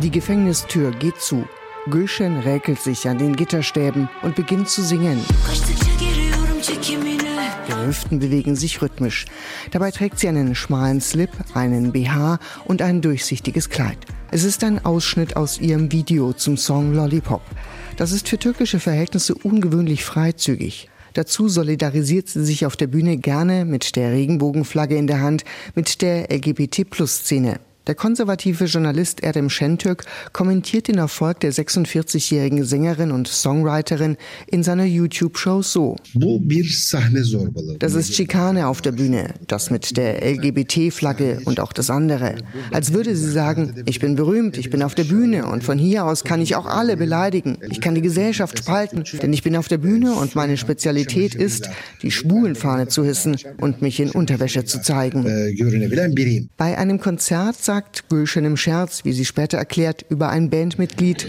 Die Gefängnistür geht zu. Gülşen räkelt sich an den Gitterstäben und beginnt zu singen. Die Hüften bewegen sich rhythmisch. Dabei trägt sie einen schmalen Slip, einen BH und ein durchsichtiges Kleid. Es ist ein Ausschnitt aus ihrem Video zum Song Lollipop. Das ist für türkische Verhältnisse ungewöhnlich freizügig. Dazu solidarisiert sie sich auf der Bühne gerne mit der Regenbogenflagge in der Hand, mit der LGBT-Plus-Szene. Der konservative Journalist Erdem Şentürk kommentiert den Erfolg der 46-jährigen Sängerin und Songwriterin in seiner YouTube-Show so. Das ist Schikane auf der Bühne, das mit der LGBT-Flagge und auch das andere. Als würde sie sagen, ich bin berühmt, ich bin auf der Bühne und von hier aus kann ich auch alle beleidigen. Ich kann die Gesellschaft spalten, denn ich bin auf der Bühne und meine Spezialität ist, die Schwulenfahne zu hissen und mich in Unterwäsche zu zeigen. Bei einem Konzert sagt Gülschen im Scherz, wie sie später erklärt, über ein Bandmitglied.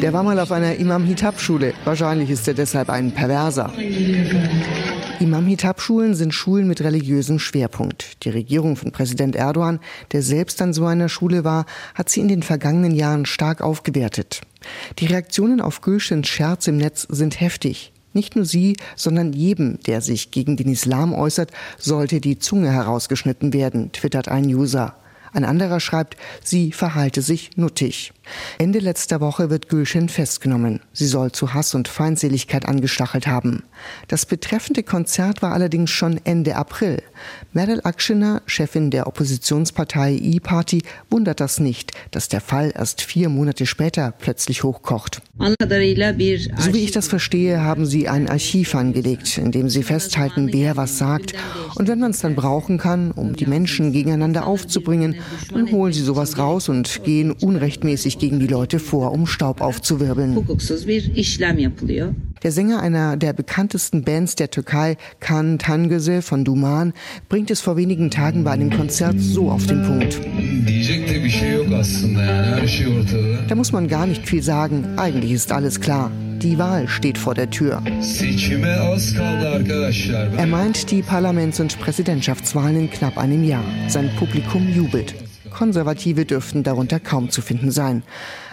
Der war mal auf einer Imam Hitab-Schule. Wahrscheinlich ist er deshalb ein Perverser. Imam Hitab-Schulen sind Schulen mit religiösem Schwerpunkt. Die Regierung von Präsident Erdogan, der selbst an so einer Schule war, hat sie in den vergangenen Jahren stark aufgewertet. Die Reaktionen auf Gülschens Scherz im Netz sind heftig. Nicht nur sie, sondern jedem, der sich gegen den Islam äußert, sollte die Zunge herausgeschnitten werden, twittert ein User. Ein anderer schreibt, sie verhalte sich nuttig. Ende letzter Woche wird Gülschen festgenommen. Sie soll zu Hass und Feindseligkeit angestachelt haben. Das betreffende Konzert war allerdings schon Ende April. Meryl Akşener, Chefin der Oppositionspartei E-Party, wundert das nicht, dass der Fall erst vier Monate später plötzlich hochkocht. So wie ich das verstehe, haben sie ein Archiv angelegt, in dem sie festhalten, wer was sagt. Und wenn man es dann brauchen kann, um die Menschen gegeneinander aufzubringen, dann holen sie sowas raus und gehen unrechtmäßig gegen die Leute vor, um Staub aufzuwirbeln. Der Sänger einer der bekanntesten Bands der Türkei, Kan Tangöse von Duman, bringt es vor wenigen Tagen bei einem Konzert so auf den Punkt. Da muss man gar nicht viel sagen, eigentlich ist alles klar. Die Wahl steht vor der Tür. Er meint die Parlaments- und Präsidentschaftswahlen in knapp einem Jahr. Sein Publikum jubelt. Konservative dürften darunter kaum zu finden sein.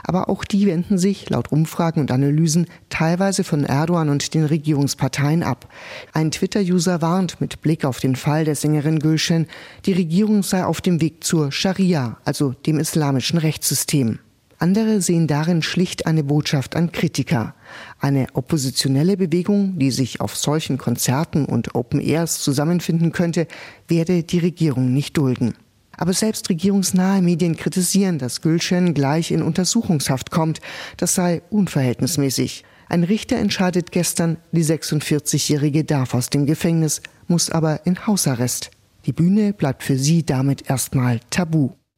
Aber auch die wenden sich, laut Umfragen und Analysen, teilweise von Erdogan und den Regierungsparteien ab. Ein Twitter-User warnt mit Blick auf den Fall der Sängerin Gülschen, die Regierung sei auf dem Weg zur Scharia, also dem islamischen Rechtssystem. Andere sehen darin schlicht eine Botschaft an Kritiker. Eine oppositionelle Bewegung, die sich auf solchen Konzerten und Open Airs zusammenfinden könnte, werde die Regierung nicht dulden. Aber selbst regierungsnahe Medien kritisieren, dass Gülschen gleich in Untersuchungshaft kommt. Das sei unverhältnismäßig. Ein Richter entscheidet gestern, die 46-Jährige darf aus dem Gefängnis, muss aber in Hausarrest. Die Bühne bleibt für sie damit erstmal tabu.